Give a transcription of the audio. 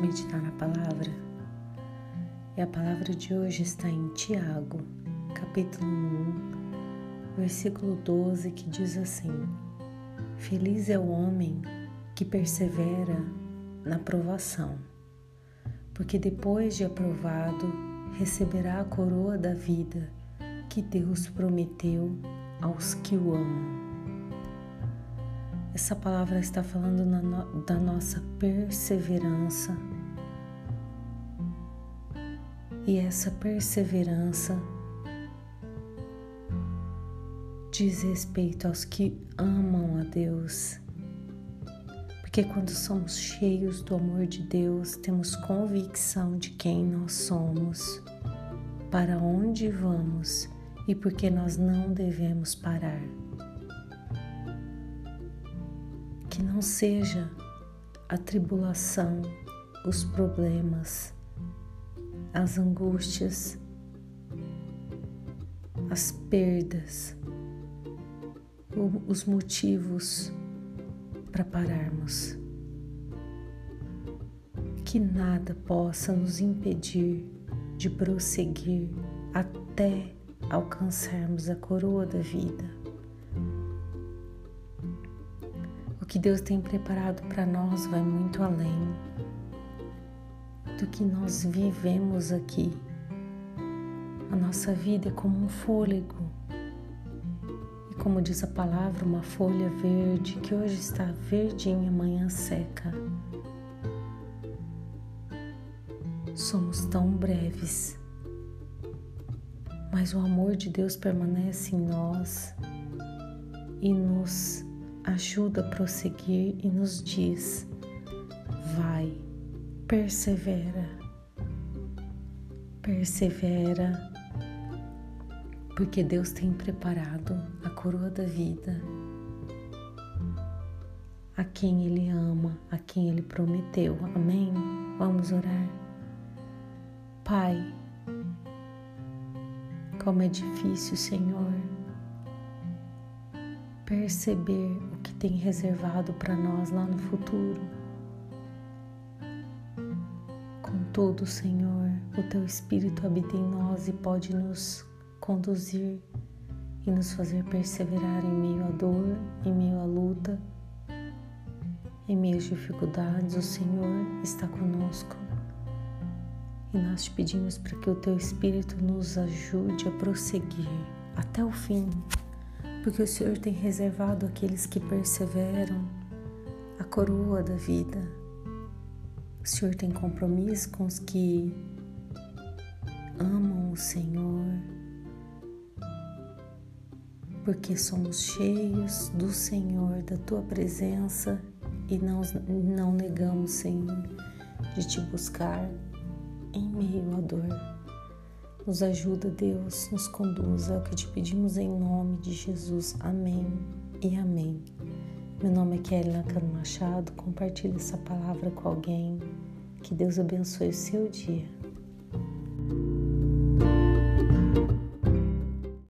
meditar na palavra? E a palavra de hoje está em Tiago, capítulo 1, versículo 12, que diz assim: Feliz é o homem que persevera na provação, porque depois de aprovado receberá a coroa da vida que Deus prometeu aos que o amam. Essa palavra está falando no, da nossa perseverança. E essa perseverança diz respeito aos que amam a Deus. Porque quando somos cheios do amor de Deus, temos convicção de quem nós somos, para onde vamos e porque nós não devemos parar. Que não seja a tribulação, os problemas, as angústias, as perdas, os motivos para pararmos. Que nada possa nos impedir de prosseguir até alcançarmos a coroa da vida. Que Deus tem preparado para nós vai muito além do que nós vivemos aqui. A nossa vida é como um fôlego. E como diz a palavra, uma folha verde que hoje está verdinha, amanhã seca. Somos tão breves, mas o amor de Deus permanece em nós e nos ajuda a prosseguir e nos diz: vai, persevera, persevera, porque Deus tem preparado a coroa da vida a quem Ele ama, a quem Ele prometeu. Amém? Vamos orar. Pai, como é difícil, Senhor perceber o que tem reservado para nós lá no futuro. Contudo, Senhor, o Teu Espírito habita em nós e pode nos conduzir e nos fazer perseverar em meio à dor, em meio à luta, em meio às dificuldades. O Senhor está conosco. E nós te pedimos para que o Teu Espírito nos ajude a prosseguir até o fim porque o Senhor tem reservado aqueles que perseveram a coroa da vida. O Senhor tem compromisso com os que amam o Senhor, porque somos cheios do Senhor, da tua presença e não, não negamos, Senhor, de te buscar em meio à dor. Nos ajuda, Deus, nos conduza, é o que te pedimos em nome de Jesus. Amém e amém. Meu nome é Kelly Nakano Machado. Compartilhe essa palavra com alguém. Que Deus abençoe o seu dia.